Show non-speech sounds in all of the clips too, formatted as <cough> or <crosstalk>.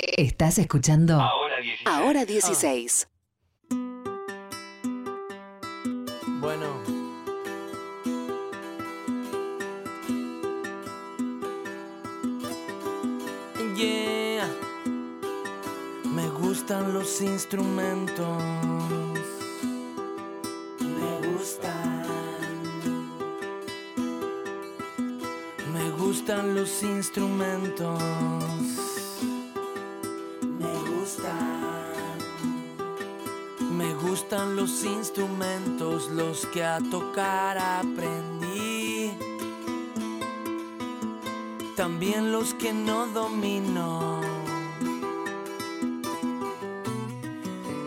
Estás escuchando Ahora 16. Ahora 16. Bueno. Yeah. Me gustan los instrumentos. Me gustan. Me gustan los instrumentos. Gustan los instrumentos, los que a tocar aprendí. También los que no domino.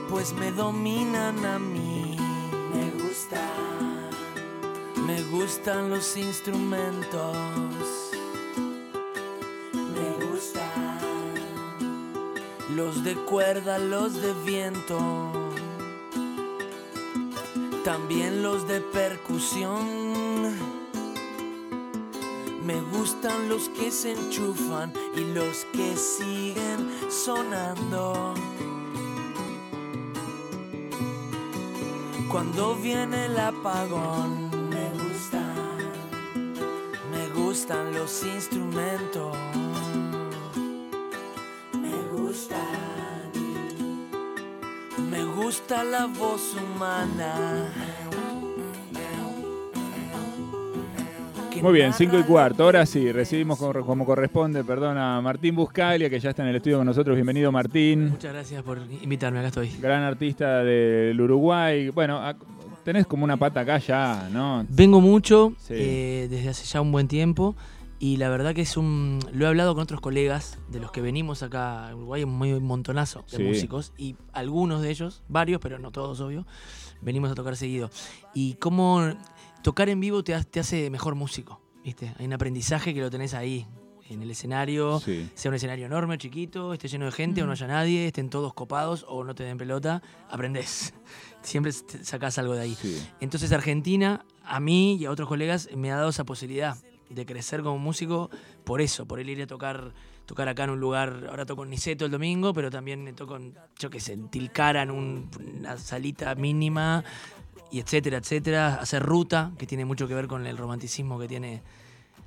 Pues me dominan a mí. Me gustan. Me gustan los instrumentos. Me gustan. Los de cuerda, los de viento. También los de percusión. Me gustan los que se enchufan y los que siguen sonando. Cuando viene el apagón, me gustan, me gustan los instrumentos. Gusta la voz humana. Muy bien, 5 y cuarto. Ahora sí, recibimos como, como corresponde, perdón, a Martín Buscalia, que ya está en el estudio con nosotros. Bienvenido, Martín. Muchas gracias por invitarme, acá estoy. Gran artista del Uruguay. Bueno, tenés como una pata acá ya, ¿no? Vengo mucho Sí. eh, desde hace ya un buen tiempo y la verdad que es un... Lo he hablado con otros colegas de los que venimos acá a Uruguay, un muy montonazo de Sí. músicos y algunos de ellos, varios, pero no todos, obvio, venimos a tocar seguido. Y cómo tocar en vivo te, te hace mejor músico, ¿viste? Hay un aprendizaje que lo tenés ahí, en el escenario, Sí. sea un escenario enorme, chiquito, esté lleno de gente o no haya nadie, estén todos copados o no te den pelota, aprendés. <laughs> Siempre sacás algo de ahí. sí. Entonces Argentina, a mí y a otros colegas, me ha dado esa posibilidad de crecer como músico por eso, por el ir a tocar, tocar acá en un lugar, ahora toco en Niceto el domingo, pero también toco en, yo qué sé, en Tilcara, en un- una salita mínima, y etcétera, etcétera. Hacer ruta, que tiene mucho que ver con el romanticismo que tiene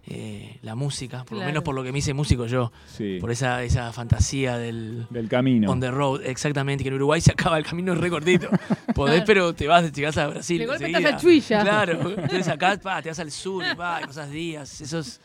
eh, la música, por lo Claro. menos por lo que me hice músico yo, Sí. por esa, esa fantasía del... Del camino. On the road, exactamente, que en Uruguay se acaba el camino re cortito. <laughs> Podés, pero te vas, llegás a Brasil. De golpe enseguida. estás a Chuilla. Claro, <laughs> entonces acá pa, te vas al sur, y, pa, y días. Eso es-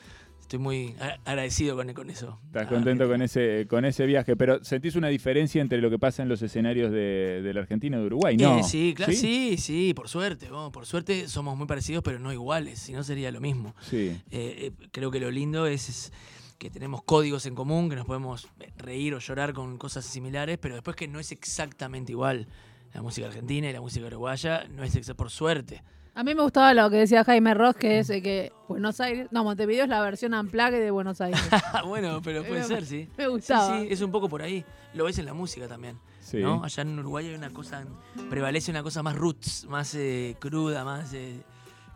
estoy muy agradecido con, con eso. Estás Ah, contento con ese, con ese viaje, pero ¿sentís una diferencia entre lo que pasa en los escenarios de, de la Argentina y de Uruguay? No. Eh, sí, claro, sí, sí, por suerte. por suerte somos muy parecidos, pero no iguales, si no sería lo mismo. Sí. Eh, eh, creo que lo lindo es, es que tenemos códigos en común, que nos podemos reír o llorar con cosas similares, pero después que no es exactamente igual. La música argentina y la música uruguaya no es por suerte. A mí me gustaba lo que decía Jaime Ross, que es eh, que Buenos Aires, no, Montevideo es la versión unplugged de Buenos Aires. <laughs> Ah, bueno, pero puede Me- ser, sí. Me Sí, gustaba. sí, es un poco por ahí. Lo ves en la música también. Sí. ¿no? Allá en Uruguay hay una cosa, prevalece una cosa más roots, más eh, cruda, más eh,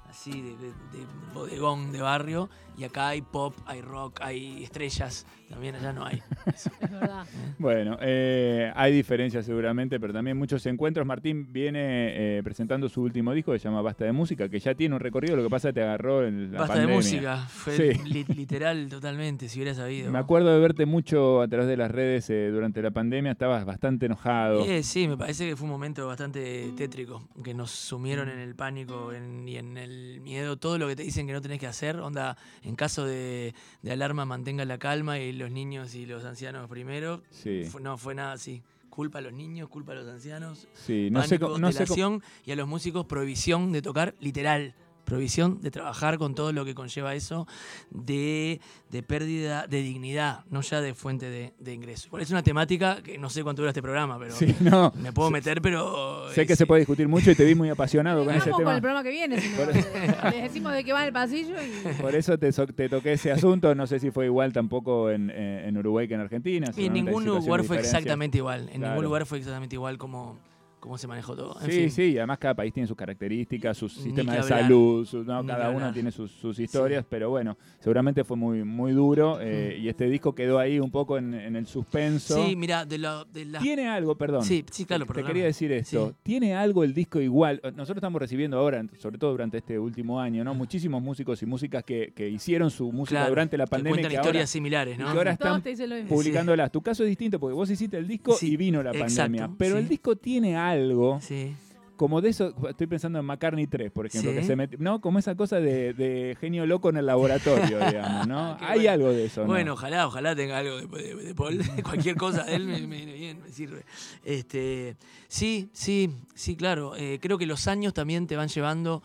así de, de- de bodegón de barrio. Y acá hay pop, hay rock, hay estrellas. También allá no hay. Eso. <laughs> Es verdad. Bueno, eh, hay diferencias seguramente, pero también muchos encuentros. Martín viene eh, presentando su último disco que se llama Basta de Música, que ya tiene un recorrido, lo que pasa es que te agarró en la Basta pandemia. de música. Fue Sí. li- literal totalmente, si hubiera sabido. Me acuerdo de verte mucho a través de las redes eh, durante la pandemia, estabas bastante enojado. Eh, sí, me parece que fue un momento bastante tétrico, que nos sumieron en el pánico en- y en el miedo, todo lo que te dicen que no tenés que hacer, onda, en caso de, de alarma mantenga la calma y los niños y los ancianos primero, Sí, Fue- no fue nada así. Culpa a los niños, culpa a los ancianos, sí, no pánico, no sé delación, y a los músicos prohibición de tocar, literal. Prohibición de trabajar con todo lo que conlleva eso de, de pérdida de dignidad, no ya de fuente de, de ingreso. Igual es una temática que no sé cuánto dura este programa, pero Sí, no, me puedo meter, pero. sé eh, que se sí. puede discutir mucho y te vi muy apasionado con ese con tema. el programa que viene, si no, eh, les decimos de qué va en el pasillo y Por eso te, so- te toqué ese asunto. No sé si fue igual tampoco en, eh, en Uruguay que en Argentina. En seguramente hay ningún lugar fue exactamente igual. En Claro. ningún lugar fue exactamente igual como, cómo se manejó todo. En Sí, fin. sí, y además cada país tiene sus características, sus sistemas de hablar. salud, su- no, Ni cada uno tiene sus, sus historias, pero bueno, seguramente fue muy, muy duro eh, y este disco quedó ahí un poco en, en el suspenso. Sí, mira, de, lo, de las Tiene algo, perdón. Sí, sí, claro, Te perdóname. quería decir esto. Sí. Tiene algo el disco igual. Nosotros estamos recibiendo ahora, sobre todo durante este último año, ¿no? Muchísimos músicos y músicas que, que hicieron su música Claro, durante la pandemia. y cuentan que ahora- historias similares, ¿no? y que ahora están te publicándolas. Tu caso es distinto porque vos hiciste el disco Sí, y vino la exacto, pandemia. Pero el disco tiene algo Sí. como de eso, estoy pensando en McCartney 3, por ejemplo, Sí. que se mete- ¿no? Como esa cosa de, de genio loco en el laboratorio, <laughs> digamos, ¿no? Hay bueno. algo de eso, ¿no? Bueno, ojalá, ojalá tenga algo de, de- de Paul. Cualquier cosa de él me, me viene bien, me sirve. Este, sí, sí, sí, claro. Eh, creo que los años también te van llevando.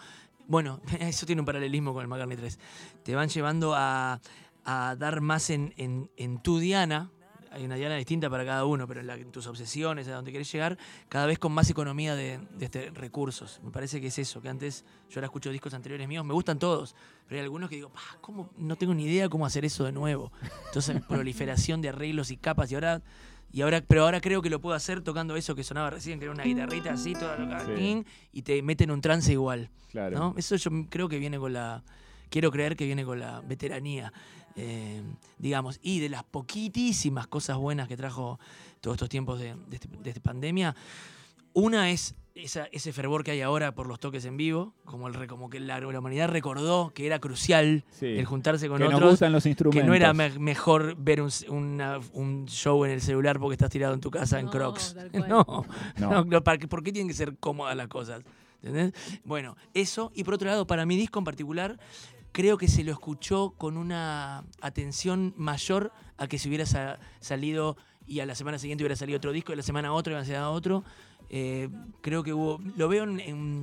Bueno, <laughs> eso tiene un paralelismo con el McCartney 3. Te van llevando a, a dar más en, en, en tu Diana. Hay una Diana distinta para cada uno, pero en, la- en tus obsesiones, a donde querés llegar, cada vez con más economía de, de este, recursos. Me parece que es eso, que antes yo ahora escucho discos anteriores míos, me gustan todos, pero hay algunos que digo, "Pa, ¿cómo? no tengo ni idea cómo hacer eso de nuevo. Entonces, <laughs> proliferación de arreglos y capas, y ahora, y ahora, pero ahora creo que lo puedo hacer tocando eso que sonaba recién, que era una guitarrita así, toda loca, Sí. y te mete en un trance igual. claro. ¿no? Eso yo creo que viene con la. Quiero creer que viene con la veteranía, eh, digamos. Y de las poquitísimas cosas buenas que trajo todos estos tiempos de, de este- de esta pandemia, una es esa- ese fervor que hay ahora por los toques en vivo, como, el, re- como que la, la humanidad recordó que era crucial Sí. el juntarse con que nos otros. gustan los instrumentos. Que no era me- mejor ver un, una- un show en el celular porque estás tirado en tu casa en Crocs. <laughs> No, No. no, no, ¿para qué- ¿por qué tienen que ser cómodas las cosas? ¿Entendés? Bueno, eso. Y por otro lado, para mi disco en particular, creo que se lo escuchó con una atención mayor a que si hubiera sa- salido y a la semana siguiente hubiera salido otro disco, y a la semana otro, y a la semana otro. Eh, creo que hubo. Lo veo en, en-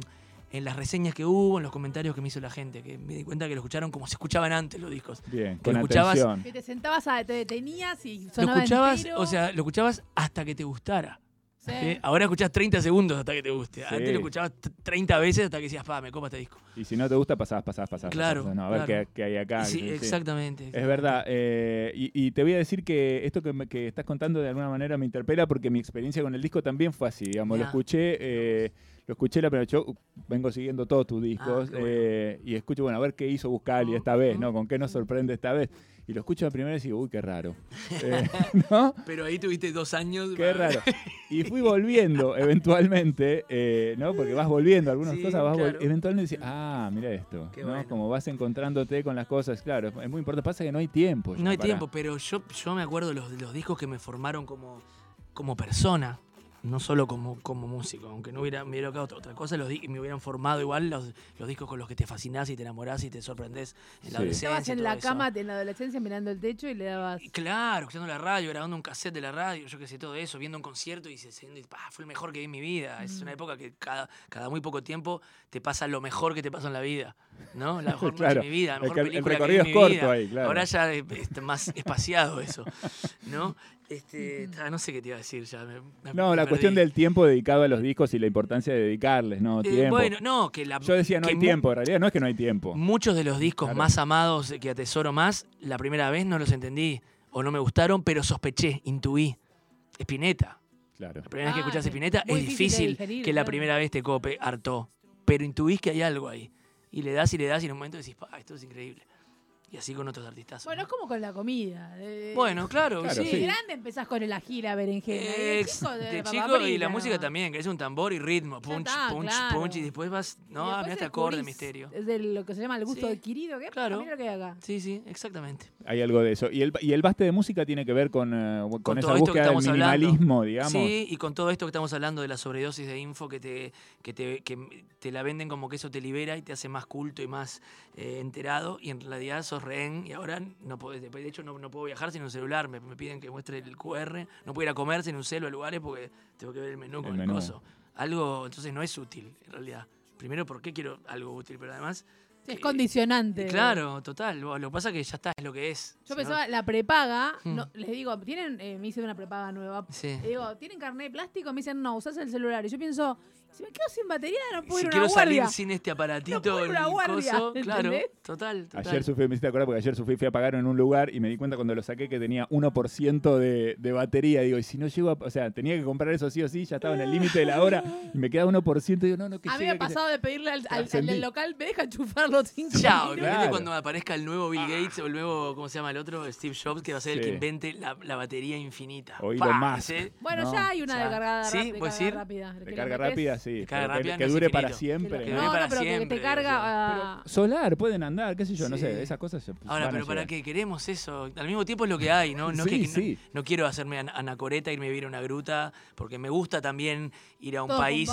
en las reseñas que hubo, en los comentarios que me hizo la gente, que me di cuenta que lo escucharon como se escuchaban antes los discos. Bien, que con escuchabas- atención. Que te sentabas, a, te detenías y Lo sonaba escuchabas, entero. o sea, lo escuchabas hasta que te gustara. Sí. ¿sí? Ahora escuchás 30 segundos hasta que te guste. Sí. Antes lo escuchabas t- 30 veces hasta que decías, pa, me copa este disco. Y si no te gusta, pasabas, pasabas, pasabas. Claro. No, a ver qué, qué hay acá. Sí, exactamente. Es verdad. eh, y, y te voy a decir que esto que, me- que estás contando de alguna manera me interpela porque mi experiencia con el disco también fue así. Digamos, lo escuché. eh, lo escuché la primera yo vengo siguiendo todos tus discos Ah, bueno. eh, y escucho, bueno, a ver qué hizo Buscali esta vez, ¿no? ¿Con qué nos sorprende esta vez? Y lo escucho la primera vez y digo, uy, qué raro. <laughs> Eh, <laughs> ¿No? Pero ahí tuviste dos años. Qué raro. Y fui <laughs> volviendo eventualmente, eh, ¿no? Porque vas volviendo, algunas Sí, cosas vas claro. eventualmente decís, ah, mira esto, Qué ¿no? bueno. Como vas encontrándote con las cosas, claro, es muy importante. Pasa que no hay tiempo. ya No hay para- tiempo, pero yo, yo me acuerdo de los, los discos que me formaron como, como persona, no solo como, como músico. Aunque no hubiera, me hubiera tocado otra, otra cosa, los, me hubieran formado igual los, los discos con los que te fascinás y te enamorás y te sorprendés en la Sí. adolescencia. Estabas en la eso. cama en la adolescencia mirando el techo y le dabas. Y Claro, escuchando la radio, grabando un cassette de la radio, yo qué sé, todo eso, viendo un concierto y pa, fue el mejor que vi en mi vida. Es Mm. una época que cada, cada muy poco tiempo te pasa lo mejor que te pasó en la vida, ¿no? La <laughs> mejor Claro, noche de mi vida, la el mejor que- el película recorrido que vi es mi corto vida. ahí, claro. Ahora ya es- está más espaciado eso, ¿no? Este, <laughs> no sé qué te iba a decir ya. me- me- No, me la cuestión del tiempo dedicado a los discos y la importancia de dedicarles, ¿no? Eh, tiempo. bueno, no, que la Yo decía, no que hay tiempo, en realidad no es que no hay tiempo. Muchos de los discos Claro. más amados eh, que atesoro más, la primera vez no los entendí o no me gustaron, pero sospeché, intuí. Spinetta. Claro. La primera vez que Ah, escuchás Muy es difícil de difícil digerir, que la primera vez te cope, hartó. Pero intuís que hay algo ahí. Y le das y le das y en un momento decís, pa, esto es increíble. Y así con otros artistas. Bueno, es como con la comida. de- Bueno, claro, Claro, de sí. grande empezás con el ají, la berenjena. y de chico, de, chico y la música también, que es un tambor y ritmo, punch, está, punch, claro. punch, y después vas, no, después mira este acorde, misterio. De lo que se llama el gusto Sí, adquirido, que claro. mira lo que hay acá. Sí, sí, exactamente. Hay algo de eso. Y el, y el baste de música tiene que ver con, eh, con, Con esa todo esto que búsqueda del estamos hablando. minimalismo, digamos. Sí, y con todo esto que estamos hablando de la sobredosis de info que te, que te, que te la venden como que eso te libera y te hace más culto y más eh, enterado, y en realidad sos rehén, y ahora no podés, de hecho no, no puedo viajar sin un celular, me, me piden que muestre el QR, no puedo ir a comer sin un celu a lugares porque tengo que ver el menú El con el, menú. coso. Algo, entonces no es útil, en realidad. Primero, ¿por qué quiero algo útil? Pero además, Sí, es Eh, condicionante. Claro, total. Lo lo que pasa es que ya está, es lo que es. Yo no- pensaba, la prepaga, Hmm. no, les digo, ¿tienen, eh, me hice una prepaga nueva. Sí. Le digo, ¿tienen carnet de plástico? Me dicen, no, usás el celular. Y yo pienso, si me quedo sin batería, no puedo Si ir a quiero una salir guardia. sin este aparatito, No puedo ir a una el guardia, coso, claro, ¿entendés? total, total. Ayer sufrí, me hiciste acordar porque ayer sufrí, fui a pagar en un lugar y me di cuenta cuando lo saqué que tenía 1% de, de batería. Digo, y si no llego a, O sea, tenía que comprar eso sí o sí, ya estaba en el límite de la hora y me queda 1%. Digo, no, no, que A mí me ha pasado de pedirle al, al- al Trascendí. del local, me deja enchufarlo <laughs> cinco Chao, Claro. cuando aparezca el nuevo Bill Gates o el nuevo, ¿cómo se llama el otro? Steve Jobs, que va a ser el Sí. que invente la, la batería infinita. O Pa, Elon Musk. ¿sí? Bueno, No, ya hay una ya. de Sí, de ¿puedes carga ir? rápida. que De le carga metés- rápida, sí. Pero que- rápida que, dure para siempre. Que No, dure no, para pero que te carga. Solar, pueden andar, qué sé yo, no sé, esas cosas. se- Ahora, van a pero ¿para qué queremos eso? Al mismo tiempo es lo que hay, ¿no? No, es Sí, que- no- sí. no quiero hacerme an- anacoreta, irme a vivir a una gruta, porque me gusta también ir a un todo país.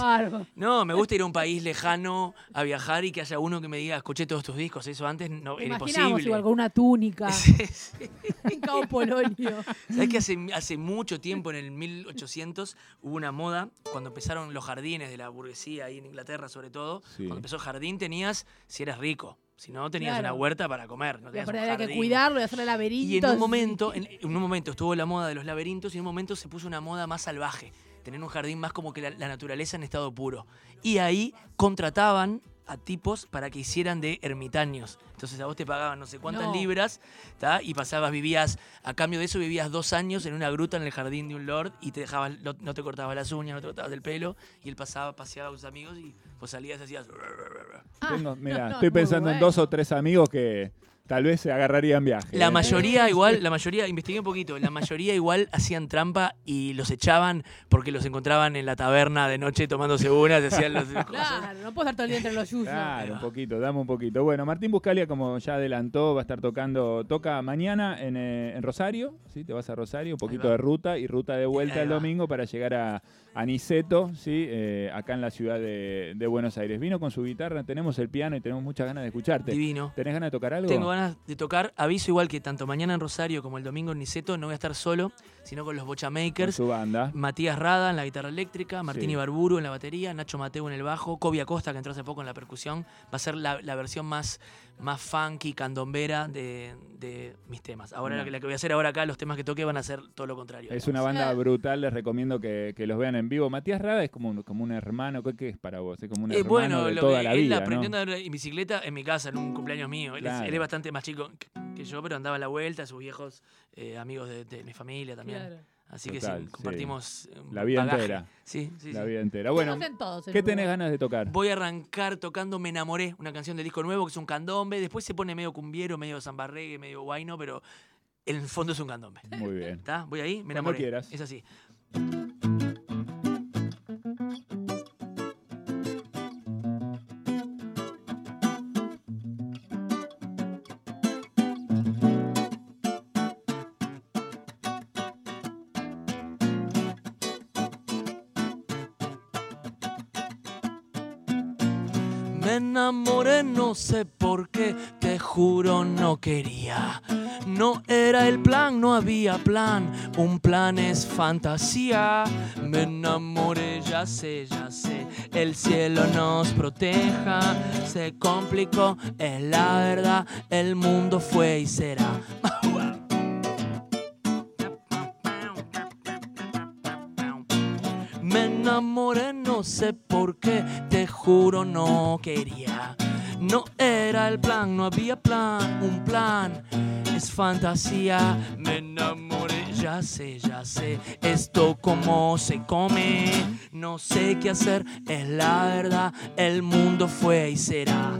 No, me gusta ir a un país lejano a viajar y que haya uno que me diga, escuché todos tus discos. Eso antes no era imaginamos imposible. igual con una túnica <laughs> <laughs> en Cabo Polonio. ¿Sabes que hace, hace mucho tiempo, en el 1800, hubo una moda, cuando empezaron los jardines de la burguesía, ahí en Inglaterra sobre todo, Sí. cuando empezó el jardín tenías, si eras rico, si no tenías Claro. una huerta para comer, no tenías había que cuidarlo y hacerle laberintos. Y en un momento, en, en un momento estuvo la moda de los laberintos y en un momento se puso una moda más salvaje, tener un jardín más como que la, la naturaleza en estado puro. Y ahí contrataban a tipos para que hicieran de ermitaños. Entonces a vos te pagaban no sé cuántas No. libras, ¿tá? y pasabas, vivías, a cambio de eso vivías dos años en una gruta en el jardín de un lord y te dejabas, no, no te cortabas las uñas, no te cortabas el pelo, y él pasaba, paseaba con sus amigos y vos salías y hacías... Ah, Tengo- mira, <laughs> no, estoy pensando en dos o tres amigos que tal vez se agarrarían viaje. La ¿eh? mayoría igual, la mayoría, investigué un poquito, la mayoría igual hacían trampa y los echaban porque los encontraban en la taberna de noche tomándose unas, decían los <laughs> Claro, no puedo estar todo el día entre los yuyos. Claro, un poquito, dame un poquito. Bueno, Martín Buscalia, como ya adelantó, va a estar tocando, toca mañana en, eh, en Rosario, ¿sí? Te vas a Rosario, un poquito de ruta y ruta de vuelta el domingo para llegar a, a Niceto, ¿sí? Eh, acá en la ciudad de, de Buenos Aires. Vino con su guitarra, tenemos el piano y tenemos muchas ganas de escucharte. Divino. ¿Tenés ganas de tocar algo? Tengo ganas de tocar. Aviso igual que tanto mañana en Rosario como el domingo en Niceto no voy a estar solo, sino con los Bocha con Makers. su banda. Matías Rada en la guitarra eléctrica, Martín Sí. Ibarburu en la batería, Nacho Mateo en el bajo, Kobe Acosta que entró hace poco en la percusión. Va a ser la, la versión más, más funky, candombera de, de mis temas. Ahora la, que- la que voy a hacer ahora acá, los temas que toque van a ser todo lo contrario. Es una banda brutal, les recomiendo que, que los vean en vivo. Matías Rada es como un, como un hermano, ¿qué, qué es para vos? Es como un Eh, hermano bueno, de lo toda que la él vida, aprendió ¿no? a andar en bicicleta en mi casa, en un cumpleaños mío. Él, es, Claro. él es bastante más chico que, que yo, pero andaba a la vuelta, sus viejos eh, amigos de, de mi familia también. Claro. Así que Total, sí, sí. compartimos eh, un La vida bagaje. entera. Sí, sí, La sí. vida entera. Bueno, todos ¿qué lugar. tenés ganas de tocar? Voy a arrancar tocando Me Enamoré, una canción del disco nuevo que es un candombe. Después se pone medio cumbiero, medio zambarregue, medio guayno, pero en el fondo es un candombe. Muy bien. ¿Está? Voy ahí, me Cuando enamoré. quieras. Es así. Me enamoré, no sé por qué, te juro no quería. No era el plan, no había plan, un plan es fantasía. Me enamoré, ya sé, ya sé, el cielo nos proteja. Se complicó, es la verdad, el mundo fue y será. Sé te juro no quería. No era el plan, no había plan, un plan es fantasía. Me enamoré, ya sé, ya sé, esto como se come. No sé qué hacer, es la verdad, el mundo fue y será.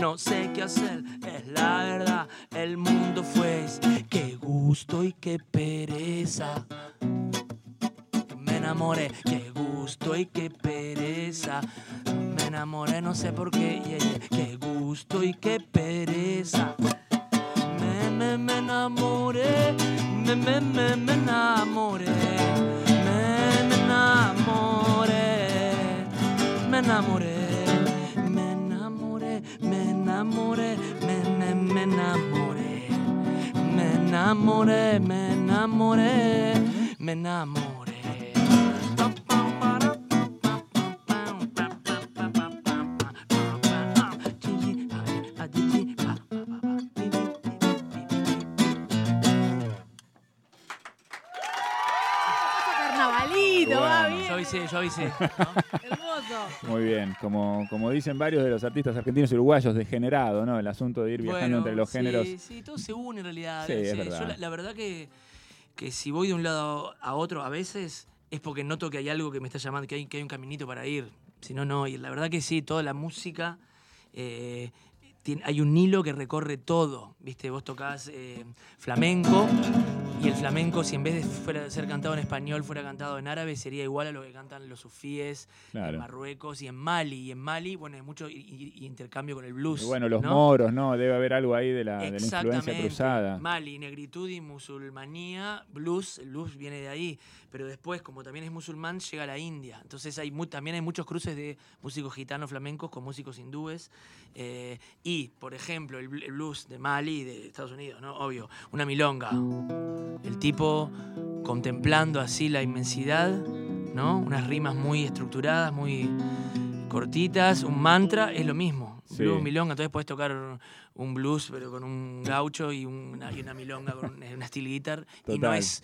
No sé qué hacer, es la verdad, el mundo fue. Qué gusto y qué pereza enamoré, qué gusto y qué pereza. Me enamoré, no sé por qué, yeah, qué gusto y qué pereza. Me, me, me enamoré, me, me, me, me enamoré, me, me enamoré, me enamoré, me enamoré, me enamoré, me, me, me enamoré, me enamoré, me enamoré, me enamoré. Avisé, yo avisé. ¿no? Hermoso. Muy bien, como, como dicen varios de los artistas argentinos y uruguayos, degenerado, ¿no? El asunto de ir viajando Bueno, entre los sí, géneros. Sí, todo se une en realidad. Sí, es Yo verdad. la, la verdad que, que si voy de un lado a otro a veces es porque noto que hay algo que me está llamando, que hay, que hay un caminito para ir. Si no, no. Y la verdad que sí, toda la música. eh, tiene- hay un hilo que recorre todo, ¿viste? Vos tocás eh, flamenco y el flamenco, si en vez de fuera de ser cantado en español, fuera cantado en árabe, sería igual a lo que cantan los sufíes en Claro. Marruecos y en Mali. Y en Mali, bueno, hay mucho i- intercambio con el blues. Y bueno, los ¿no? moros, ¿no? Debe haber algo ahí de la, de la influencia cruzada. Mali, negritud y musulmanía, blues, el blues viene de ahí, pero después, como también es musulmán, llega a la India. Entonces hay mu- también hay muchos cruces de músicos gitanos flamencos con músicos hindúes. eh, y, por ejemplo, el, el blues de Mali, de Estados Unidos, ¿no? Obvio, una milonga. El tipo contemplando así la inmensidad, ¿no? Unas rimas muy estructuradas, muy cortitas, un mantra, es lo mismo. Sí. Blues, milonga, entonces puedes tocar un blues pero con un gaucho y una, y una milonga con una, <laughs> una steel guitar y no es,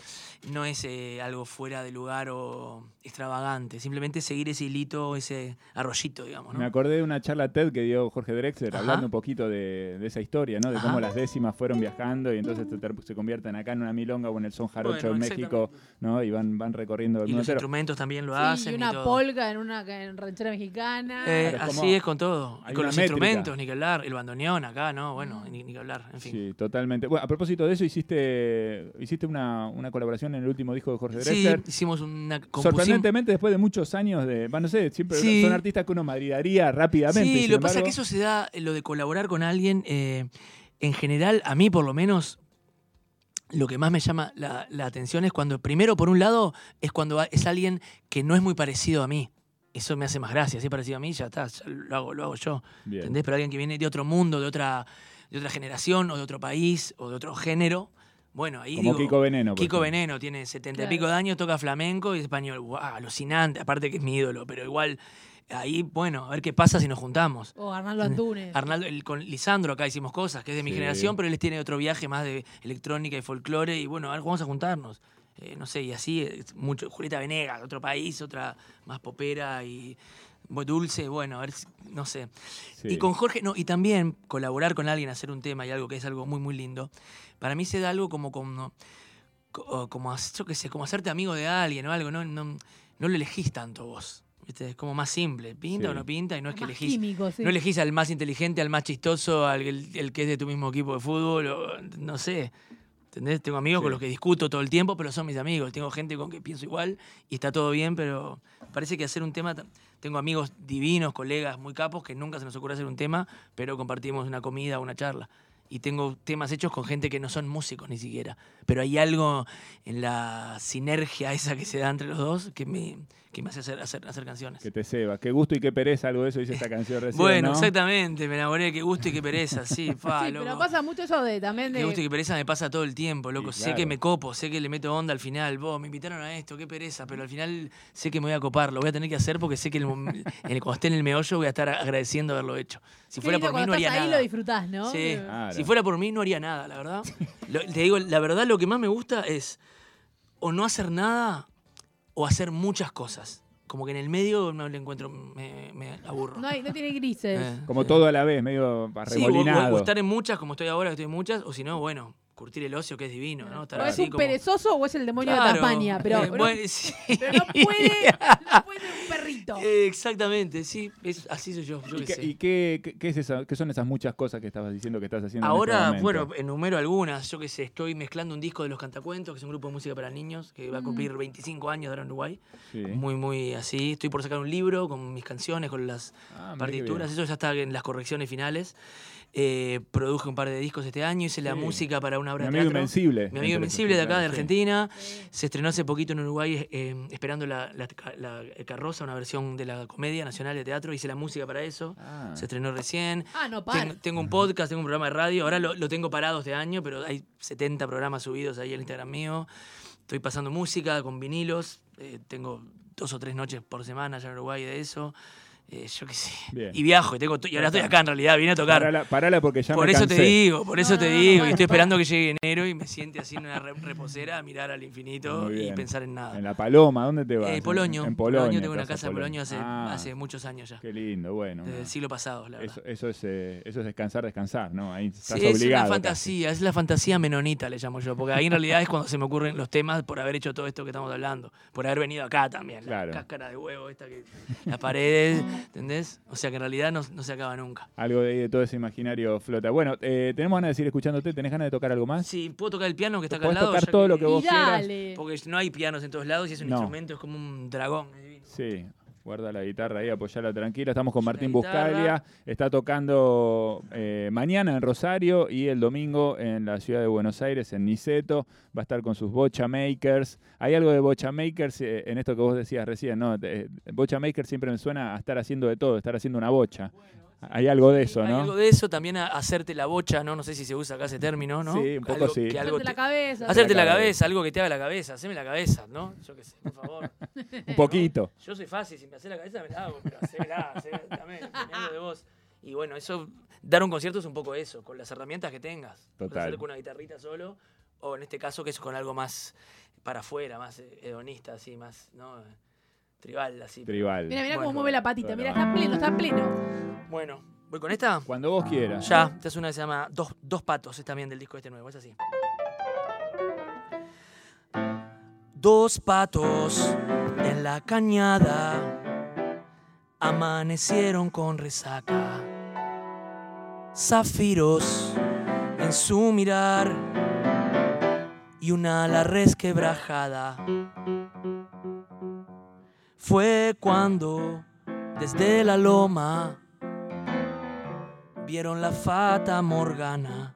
no es eh, algo fuera de lugar o extravagante, simplemente seguir ese hilito, ese arroyito, digamos, ¿no? Me acordé de una charla TED que dio Jorge Drexler Ajá. hablando un poquito de, de esa historia, ¿no? De Ajá. cómo las décimas fueron viajando y entonces se convierten acá en una milonga o en el son jarocho Bueno, en México, ¿no? Y van, van recorriendo el y los instrumentos también lo Sí, hacen. y y una todo. polka en una en ranchera mexicana. Eh, Claro, es así como- es con todo. Y con los métrica. instrumentos, ni que hablar. El bandoneón acá, ¿no? Bueno, ni, ni que hablar. En fin. Sí, totalmente. Bueno, a propósito de eso, hiciste, hiciste una, una colaboración en el último disco de Jorge Sí, Drexler. hicimos una. Sorprendentemente, después de muchos años de. Bueno, no sé, siempre Sí. son artistas que uno madridaría rápidamente. Sí, lo que pasa es que eso se da, eh, lo de colaborar con alguien, eh, en general, a mí por lo menos, lo que más me llama la, la atención es cuando, primero, por un lado, es cuando es alguien que no es muy parecido a mí. Eso me hace más gracia, si es parecido a mí, ya está, ya lo hago, lo hago yo. Bien. ¿Entendés? Pero alguien que viene de otro mundo, de otra, de otra generación, o de otro país, o de otro género, bueno, ahí Como digo, Kiko Veneno. Kiko ejemplo. Veneno tiene setenta y pico de años, toca flamenco y es español. Alucinante. Aparte que es mi ídolo, pero igual ahí, bueno, a ver qué pasa si nos juntamos. O Arnaldo Antunes. Arnaldo, el- con Lisandro acá hicimos cosas, que es de mi Sí. generación, pero él tiene otro viaje más de electrónica y folclore. Y bueno, a ver, vamos a juntarnos. Eh, no sé, y así, eh, mucho. Julieta Venegas, otro país, otra más popera y dulce. Bueno, a ver, si- no sé. Sí. Y con Jorge, no, y también colaborar con alguien, hacer un tema y algo que es algo muy, muy lindo. Para mí se da algo como, como, co- como, yo qué sé, como hacerte amigo de alguien o algo, no, no, no lo elegís tanto vos. ¿viste? Es como más simple, pinta Sí. o no pinta, y no es que Más elegís. químico, sí. No elegís al más inteligente, al más chistoso, al el, el que es de tu mismo equipo de fútbol, o no sé. ¿Entendés? Tengo amigos con los que discuto todo el tiempo, pero son mis amigos. Tengo gente con que pienso igual y está todo bien, pero parece que hacer un tema. Tengo amigos divinos, colegas muy capos, que nunca se nos ocurre hacer un tema, pero compartimos una comida o una charla. Y tengo temas hechos con gente que no son músicos ni siquiera. Pero hay algo en la sinergia esa que se da entre los dos que me, que me hace hacer, hacer, hacer canciones. Que te ceba. Qué gusto y qué pereza, algo de eso dice esta canción recién. Bueno, ¿no? exactamente, me enamoré, qué gusto y qué pereza, sí, <laughs> fa, Sí, loco. pero pasa mucho eso de también de. Qué gusto y qué pereza me pasa todo el tiempo, loco. Sí, Sé claro. que me copo, sé que le meto onda al final. Vos, me invitaron a esto, qué pereza, pero al final sé que me voy a copar. Lo voy a tener que hacer porque sé que el <laughs> el- cuando esté en el meollo voy a estar agradeciendo haberlo hecho. Si Qué fuera por mí no haría estás ahí nada. lo disfrutás, ¿no? Sí. Claro. Si fuera por mí no haría nada, la verdad. <laughs> Lo- te digo, la verdad lo que más me gusta es o no hacer nada o hacer muchas cosas. Como que en el medio no le encuentro, me, me aburro. No, hay, no tiene grises. <laughs> Eh, Como eh. todo a la vez, medio Sí, o- o, arremolinado. o estar en muchas, como estoy ahora, que estoy en muchas, o si no, bueno, curtir el ocio, que es divino, ¿no? Estar O es así un como- perezoso o es el demonio de Tasmania, pero, eh, pero- bueno, sí. <laughs> pero no puede, no puede un perrito. Eh, <laughs> Exactamente, sí, es, así soy yo, yo ¿Y, qué qué, sé. y qué- qué- qué es esa- qué son esas muchas cosas que estabas diciendo que estás haciendo? en Ahora, este momento? bueno, enumero algunas. Yo qué sé, estoy mezclando un disco de Los Cantacuentos, que es un grupo de música para niños, que va a cumplir 25 años ahora en Uruguay. Sí. Muy, muy así. Estoy por sacar un libro con mis canciones, con las Ah, partituras. Eso ya está en las correcciones finales. Eh, produje un par de discos este año, hice la Sí. música para una obra Mi de amigo teatro. Invencible. Mi amigo entre Invencible de acá, de esos, sí. Argentina. Se estrenó hace poquito en Uruguay, eh, esperando la, la- la Carroza, una versión de la Comedia Nacional de Teatro. Hice la música para eso. Ah. Se estrenó recién. Ah, no, para. Tengo, tengo un podcast, tengo un programa de radio. Ahora lo, lo tengo parado este año, pero hay 70 programas subidos ahí al Instagram mío. Estoy pasando música con vinilos. eh, tengo dos o tres noches por semana allá en Uruguay de eso. Eh, yo qué sé. Bien. Y viajo, y, tengo y ahora estoy acá en realidad, vine a tocar. Parala, parala porque ya Por me eso cansé. te digo, por eso No, te no, no, digo. no, y no, estoy no. esperando que llegue enero y me siente así en una re- reposera a mirar al infinito y pensar en nada. En La Paloma, ¿dónde te vas? Eh, Poloño. En Polonia. tengo una casa en Poloño hace, Ah, hace muchos años ya. Qué lindo, bueno. Desde el siglo pasado, la verdad. Eso, eso es, eh, eso es descansar, descansar, ¿no? Ahí estás Sí, es obligado. una casi. fantasía, es la fantasía menonita, le llamo yo, porque ahí en realidad es cuando se me ocurren los temas por haber hecho todo esto que estamos hablando, por haber venido acá también, Claro. la cáscara de huevo, esta que, las paredes, ¿entendés? O sea que en realidad no, no se acaba nunca. Algo de, ahí de todo ese imaginario flota. Bueno, eh, tenemos ganas de seguir escuchándote. ¿Tenés ganas de tocar algo más? Sí, puedo tocar el piano que está acá al lado. tocar todo que- lo que vos quieras. Porque no hay pianos en todos lados y es un No. instrumento, es como un dragón. Sí, guarda la guitarra ahí, apoyala tranquila. Estamos con Martín. Buscalia. Está tocando eh, mañana en Rosario y el domingo en la ciudad de Buenos Aires, en Niceto. Va a estar con sus Bocha Makers. Hay algo de Bocha Makers eh, en esto que vos decías recién, ¿no? Eh, Bocha Makers siempre me suena a estar haciendo de todo, estar haciendo una bocha. Hay algo de eso, Hay ¿no? algo de eso, también a- hacerte la bocha, ¿no? No sé si se usa acá ese término, ¿no? Sí, un poco Algo sí. que algo Hacerte la te- cabeza. Hacerte la La cabeza. cabeza, algo que te haga la cabeza, haceme la cabeza, ¿no? Yo qué sé, por favor. <laughs> Un poquito. <laughs> Yo soy fácil, si me haces la cabeza me la hago, pero hacémela, dame de vos. Y bueno, eso, dar un concierto es un poco eso, con las herramientas que tengas. Total. con una guitarrita solo, o en este caso que es con algo más para afuera, más hedonista, así, más, ¿no? Tribal, así. Tribal. Mira, mira cómo mueve la patita. Mira, está pleno, está pleno. Bueno, ¿voy con esta? Cuando vos quieras. Ya, esta es una que se llama Dos, Dos Patos, es también del disco este nuevo, es así. Dos patos en la cañada amanecieron con resaca. Zafiros en su mirar y una ala resquebrajada. Fue cuando desde la loma vieron la fata morgana,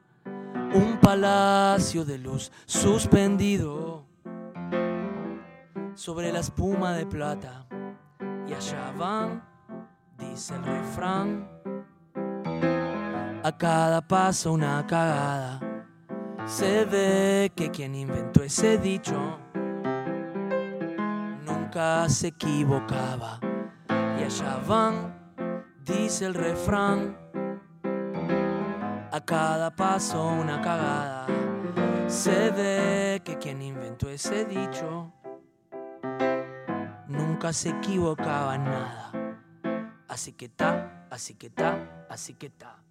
un palacio de luz suspendido sobre la espuma de plata. Y allá van, dice el refrán, a cada paso una cagada. Se ve que quien inventó ese dicho nunca se equivocaba. Y allá van, dice el refrán, a cada paso una cagada. Se ve que quien inventó ese dicho nunca se equivocaba en nada. Así que ta, así que ta, así que ta.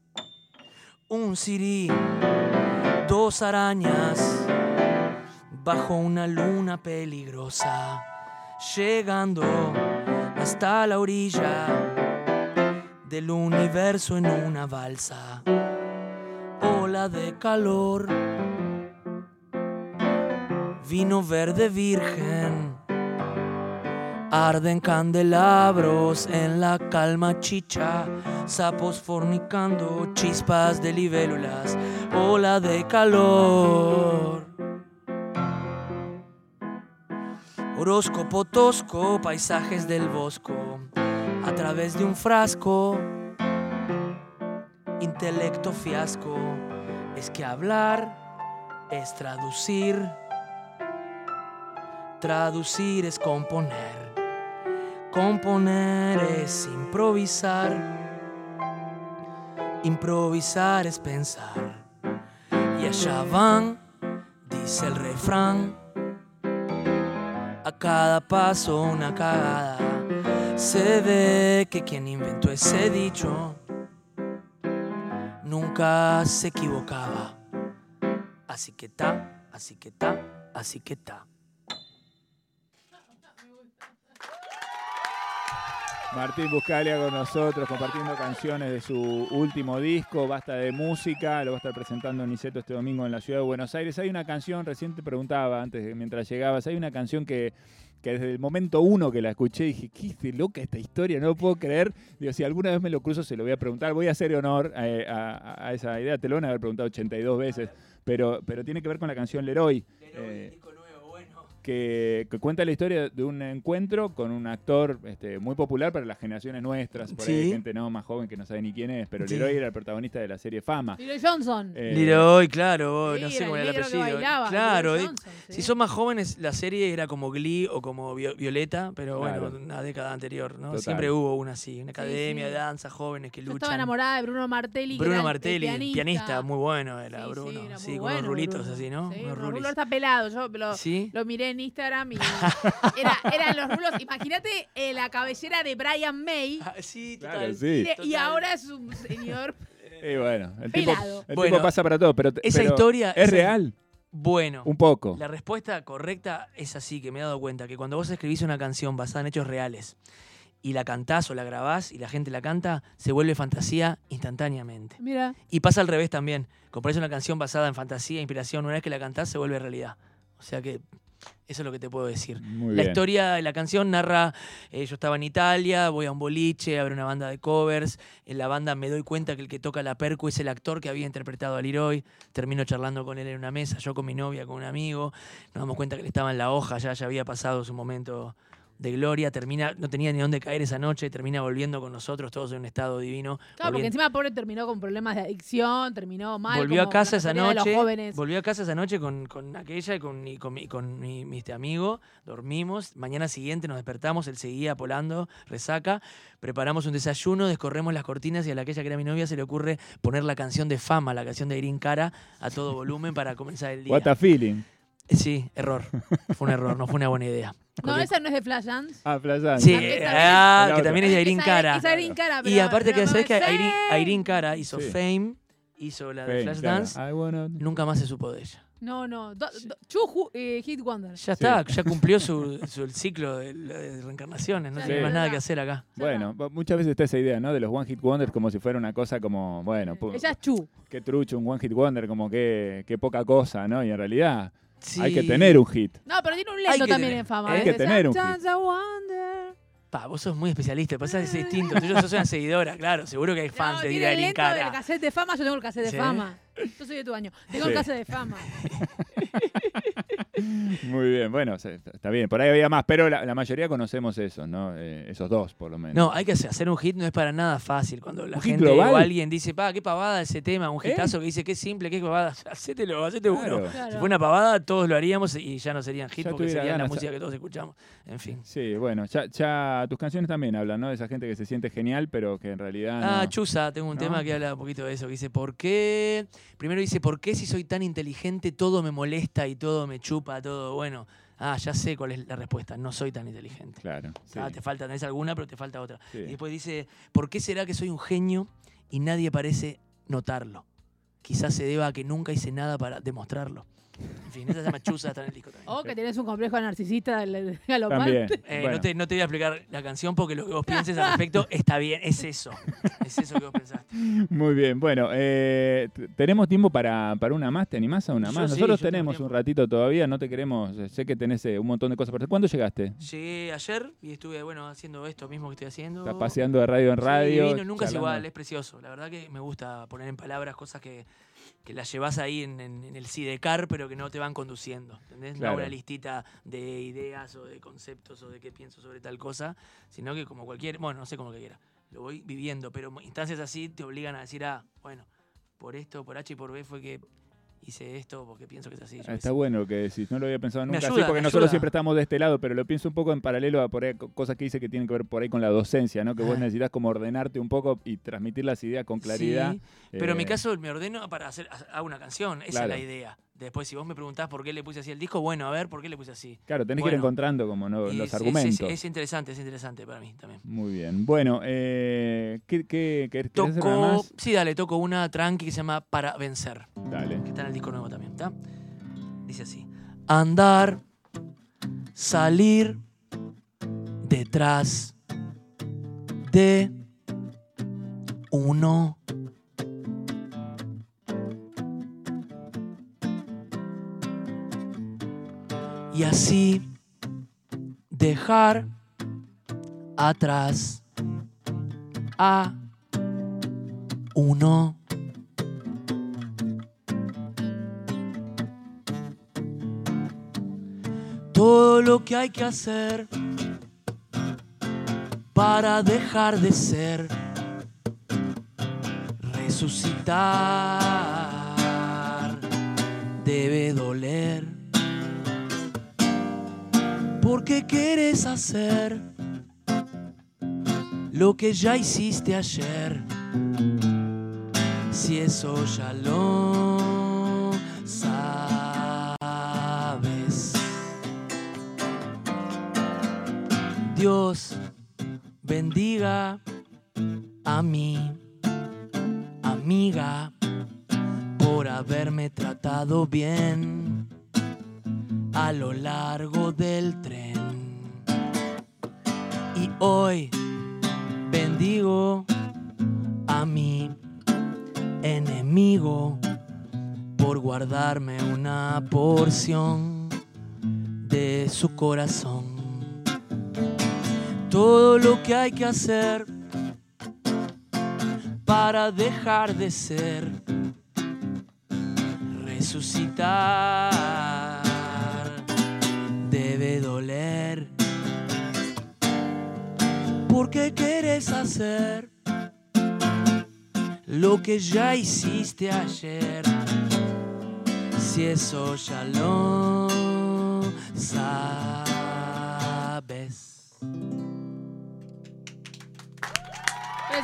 Un sirí, dos arañas, bajo una luna peligrosa, llegando hasta la orilla del universo en una balsa. Ola de calor, vino verde virgen. Arden candelabros en la calma chicha, sapos fornicando, chispas de libélulas, ola de calor. Horóscopo tosco, paisajes del bosco, a través de un frasco, intelecto fiasco, es que hablar es traducir, traducir es componer. Componer es improvisar. Improvisar es pensar. Y allá van, dice el refrán. Cada paso una cagada. Se ve que quien inventó ese dicho nunca se equivocaba. Así que ta, así que ta, así que ta. Martín Buscalia con nosotros, compartiendo canciones de su último disco, Basta de Música, lo va a estar presentando en Niceto este domingo en la ciudad de Buenos Aires. Hay una canción, recién te preguntaba antes, mientras llegabas, hay una canción que, que desde el momento uno que la escuché dije, qué de loca esta historia, no lo puedo creer. Digo, si alguna vez me lo cruzo se lo voy a preguntar, voy a hacer honor eh, a, a esa idea, te lo van a haber preguntado 82 veces, pero, pero tiene que ver con la canción Leroy. Eh, que, que cuenta la historia de un encuentro con un actor este, muy popular para las generaciones nuestras, por ahí Sí. gente no más joven que no sabe ni quién es, pero Sí. Leroy era el protagonista de la serie Fama. Leroy Johnson. Eh, Leroy, claro, Sí, no sé cómo era el apellido. bailaba, claro, Leroy Johnson, sí. si son más jóvenes, la serie era como Glee o como Vio- Violeta, pero bueno, una década anterior, ¿no? Total. Siempre hubo una así, una academia sí. de danza, jóvenes que Yo luchan. estaba enamorada de Bruno Martelli. Bruno Martelli, pianista. pianista. muy bueno era Sí, Bruno. Sí, era Sí, muy con bueno, unos rulitos Bruno. así, ¿no? Sí, Unos rulos está pelado. Yo lo, Sí. lo miré en Instagram y era, eran los rulos. Imagínate eh, la cabellera de Brian May. Ah, sí, Claro, total. sí. Y, total. ahora es un señor. <laughs> Y bueno, el Bueno, tiempo pasa para todo, pero, esa pero historia- es esa- real, Bueno, un poco. la respuesta correcta es así, que me he dado cuenta, que cuando vos escribís una canción basada en hechos reales y la cantás o la grabás y la gente la canta, se vuelve fantasía instantáneamente. Mira. Y pasa al revés también. Componés una canción basada en fantasía, inspiración, una vez que la cantás se vuelve realidad. O sea que eso es lo que te puedo decir. Muy La bien. historia de la canción narra, eh, yo estaba en Italia, voy a un boliche, abre una banda de covers, en la banda me doy cuenta que el que toca la percu es el actor que había interpretado a Leroy, termino charlando con él en una mesa, yo con mi novia, con un amigo, nos damos cuenta que él estaba en la hoja, ya, ya había pasado su momento de gloria, termina, no tenía ni dónde caer esa noche, termina volviendo con nosotros, todos en un estado divino. Claro, porque encima pobre terminó con problemas de adicción, terminó mal. volvió a como casa la esa noche. Volvió a casa esa noche con, con aquella y con, y con, mi, con mi, mi, este amigo. Dormimos. Mañana siguiente nos despertamos. Él seguía polando, resaca. Preparamos un desayuno, descorremos las cortinas y a la aquella que era mi novia se le ocurre poner la canción de fama, la canción de Green Cara, a todo volumen para comenzar el día. What a feeling. Sí, error. Fue un error, no fue una buena idea. No, esa no es de Flash Dance. Ah, Flash Sí, También- eh, también- ah, que otra. también es de Irene Cara. Esa Irene Cara, Y pero- aparte que pero sabes que no es Irene. Irene Cara hizo Sí. Fame, hizo la de Fame, Flash. Dance, wanna- nunca más se supo de ella. No, no. Do, do- Chu eh, Hit Wonder. Ya está, ya cumplió su, <laughs> su- el ciclo de, de reencarnaciones, no Sí. tiene más Sí. nada que hacer acá. Bueno, bu- muchas veces está esa idea, ¿no? De los One Hit Wonders como si fuera una cosa como, bueno, Ella es Chu. qué trucho, un One Hit Wonder, como que, qué poca cosa, ¿no? Y en realidad hay que tener un hit. No, pero tiene un lento también tener- en fama. hay ¿eh? que tener un wonder. Pa, vos sos muy especialista, pasa es distinto. Tú sos una seguidora, claro, seguro que hay fans No, de el del Cara. cassette de fama, yo tengo el cassette de ¿Sí? fama. Yo soy de tu año. Tengo Sí. el cassette de fama. <laughs> Muy bien, bueno, está bien. Por ahí había más, pero la, la mayoría conocemos eso, ¿no? Eh, esos dos, por lo menos. No, hay que hacer, hacer un hit no es para nada fácil. Cuando la ¿Un hit gente global? o alguien dice, pa, qué pavada ese tema, un ¿Eh? hitazo que dice, qué simple, qué pavada, hacételo, hacete Claro. uno. Claro. Si fue una pavada, todos lo haríamos y ya no serían hit Ya porque sería la música que todos escuchamos. En fin. Sí, bueno, ya, ya tus canciones también hablan, ¿no? De esa gente que se siente genial, pero que en realidad. Ah, no. Chusa, tengo un ¿No? tema que habla un poquito de eso, que dice, ¿por qué? Primero dice, ¿por qué si soy tan inteligente todo me molesta y todo me chupa, todo? Bueno, ah, ya sé cuál es la respuesta, no soy tan inteligente. Claro. sí, Ah, te falta, tenés alguna, pero te falta otra. sí. Y después dice, ¿por qué será que soy un genio y nadie parece notarlo? Quizás se deba a que nunca hice nada para demostrarlo. En fin, esa se llama Chusa, está en el disco también. O que tenés un complejo narcisista del- galopante. También. <laughs> Eh, bueno. no, te, no te voy a explicar la canción porque lo que vos pienses al respecto está bien, es eso. Es eso que vos pensaste. Muy bien, bueno, eh, tenemos tiempo para, para una más, ¿te animás a una más? sí, Nosotros tenemos un ratito todavía, no te queremos, eh, sé que tenés eh, un montón de cosas para hacer. ¿Cuándo llegaste? Llegué ayer y estuve, bueno, haciendo esto mismo que estoy haciendo. Estás paseando de radio en Sí, radio. divino, nunca es igual, es precioso. La verdad que me gusta poner en palabras cosas que, que las llevas ahí en, en- en el sidecar, pero que no te van conduciendo. ¿Entendés? No una listita de ideas o de conceptos o de qué pienso sobre tal cosa, sino que como cualquier, bueno, no sé como que quiera, lo voy viviendo, pero instancias así te obligan a decir, ah, bueno, por esto, por H y por B fue que hice esto porque pienso que es así. Ah, Está bueno lo que decís, no lo había pensado nunca así, ayuda, porque me nosotros ayuda. siempre estamos de este lado, pero lo pienso un poco en paralelo a por ahí, co- cosas que dice que tienen que ver por ahí con la docencia, ¿no? Que vos necesitas como ordenarte un poco y transmitir las ideas con claridad. Sí, pero en mi Eh, caso me ordeno para hacer hago una canción, esa Claro. es la idea. Después, si vos me preguntás por qué le puse así el disco, bueno, a ver, ¿por qué le puse así? Claro, tenés que ir encontrando como ¿no? Los es- argumentos. Es, es interesante, es interesante para mí también. Muy bien. Bueno, eh, ¿qué, qué, qué- hacer Toco, más? sí, dale, toco una tranqui que se llama Para Vencer, Dale. que está en el disco nuevo también, ¿está? Dice así. Andar, salir detrás de uno. Y así dejar atrás a uno. todo lo que hay que hacer para dejar de ser, resucitar debe doler. Porque quieres hacer lo que ya hiciste ayer. Si eso ya lo sabes. Dios bendiga a mi amiga por haberme tratado bien a lo largo del tren. Y hoy bendigo a mi enemigo por guardarme una porción de su corazón. Todo lo que hay que hacer para dejar de ser, resucitar, Porque quieres hacer lo que ya hiciste ayer. Si eso ya lo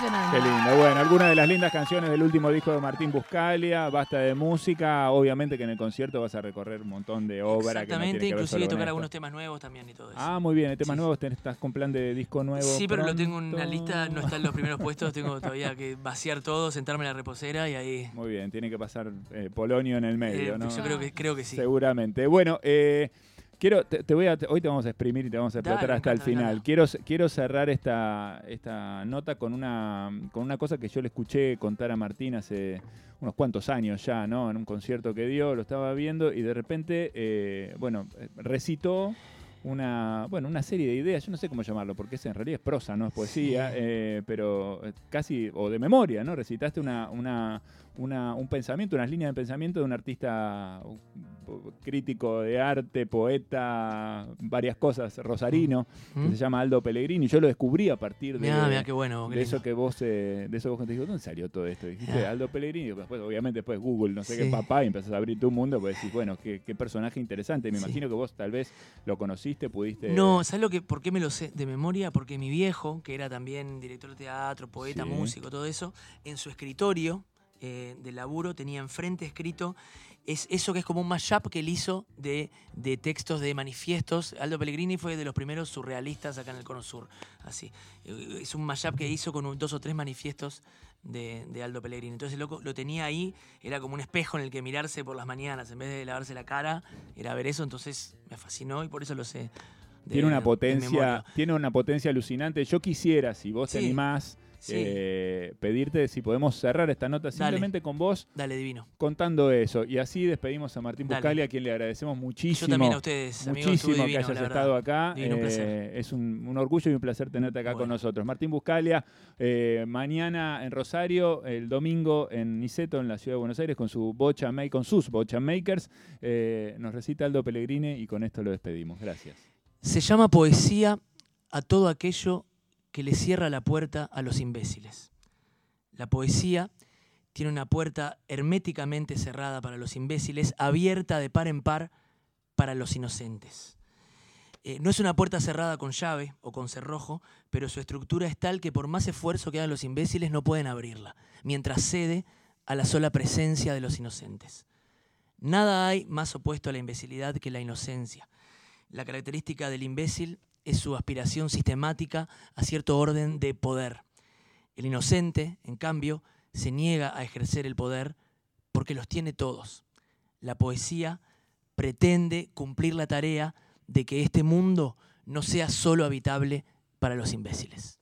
Impresionante. Qué lindo. Bueno, algunas de las lindas canciones del último disco de Martín Buscalia, basta de música. Obviamente que en el concierto vas a recorrer un montón de obra. que no Exactamente, que ver inclusive tocar algunos temas nuevos también y todo eso. Ah, muy bien. ¿El temas Sí, nuevos? ¿Tenés- ¿Estás con plan de disco nuevo? Sí, pero lo tengo en una lista, no está en los primeros puestos, tengo todavía que vaciar todo, sentarme en la reposera y ahí. Muy bien, tiene que pasar eh, Polonio en el medio, eh, ¿no? Yo creo que, creo que sí. Seguramente. Bueno, eh, quiero, te, te voy a, te- hoy te vamos a exprimir y te vamos a explotar hasta el final. Quiero, quiero cerrar esta, esta nota con una, con una cosa que yo le escuché contar a Martín hace unos cuantos años ya, ¿no? En un concierto que dio, lo estaba viendo y de repente, eh, bueno, recitó una, bueno, una serie de ideas, yo no sé cómo llamarlo, porque es, en realidad es prosa, no es poesía, Sí. eh, pero eh, casi, o de memoria, ¿no? Recitaste una, una, una- un pensamiento, unas líneas de pensamiento de un artista crítico de arte, poeta, varias cosas, rosarino, que se llama Aldo Pellegrini. Yo lo descubrí a partir de, Mirá, mirá qué bueno. qué de eso que vos, eh, de eso vos te digo, ¿dónde salió todo esto? Dijiste Ah. Aldo Pellegrini, después, obviamente después Google, no sé qué Sí. papá, y empezás a abrir tu mundo, pues decís, bueno, qué, qué personaje interesante. Me Sí. imagino que vos tal vez lo conociste, pudiste. No, ¿sabes lo que, por qué me lo sé de memoria? Porque mi viejo, que era también director de teatro, poeta, Sí. músico, todo eso, en su escritorio eh, de laburo tenía enfrente escrito es eso que es como un mashup que él hizo de, de textos de manifiestos. Aldo Pellegrini fue de los primeros surrealistas acá en el Cono Sur. Así. Eh, Es un mashup que hizo con un- dos o tres manifiestos de, de Aldo Pellegrini. Entonces loco, lo tenía ahí, era como un espejo en el que mirarse por las mañanas. En vez de lavarse la cara, era ver eso. Entonces me fascinó y por eso lo sé. de- tiene una potencia, tiene una potencia alucinante. Yo quisiera, si vos te Sí. animás, Sí. eh, pedirte si podemos cerrar esta nota Dale. simplemente con vos Dale, divino. contando eso. Y así despedimos a Martín. Buscali, a quien le agradecemos muchísimo. Yo también a ustedes, amigos. Muchísimo que divino, hayas la verdad. estado acá. Divino, un placer. Eh, es un, un orgullo y un placer tenerte acá con nosotros. Martín Buscalia, eh, mañana en Rosario, el domingo en Niceto, en la ciudad de Buenos Aires, con su bocha ma- con sus bocha makers. Nos recita Aldo Pellegrini y con esto lo despedimos. Gracias. Se llama poesía a todo aquello que le cierra la puerta a los imbéciles. La poesía tiene una puerta herméticamente cerrada para los imbéciles, abierta de par en par para los inocentes. Eh, no es una puerta cerrada con llave o con cerrojo, pero su estructura es tal que por más esfuerzo que hagan los imbéciles no pueden abrirla, mientras cede a la sola presencia de los inocentes. Nada hay más opuesto a la imbecilidad que la inocencia. La característica del imbécil es su aspiración sistemática a cierto orden de poder. El inocente, en cambio, se niega a ejercer el poder porque los tiene todos. La poesía pretende cumplir la tarea de que este mundo no sea solo habitable para los imbéciles.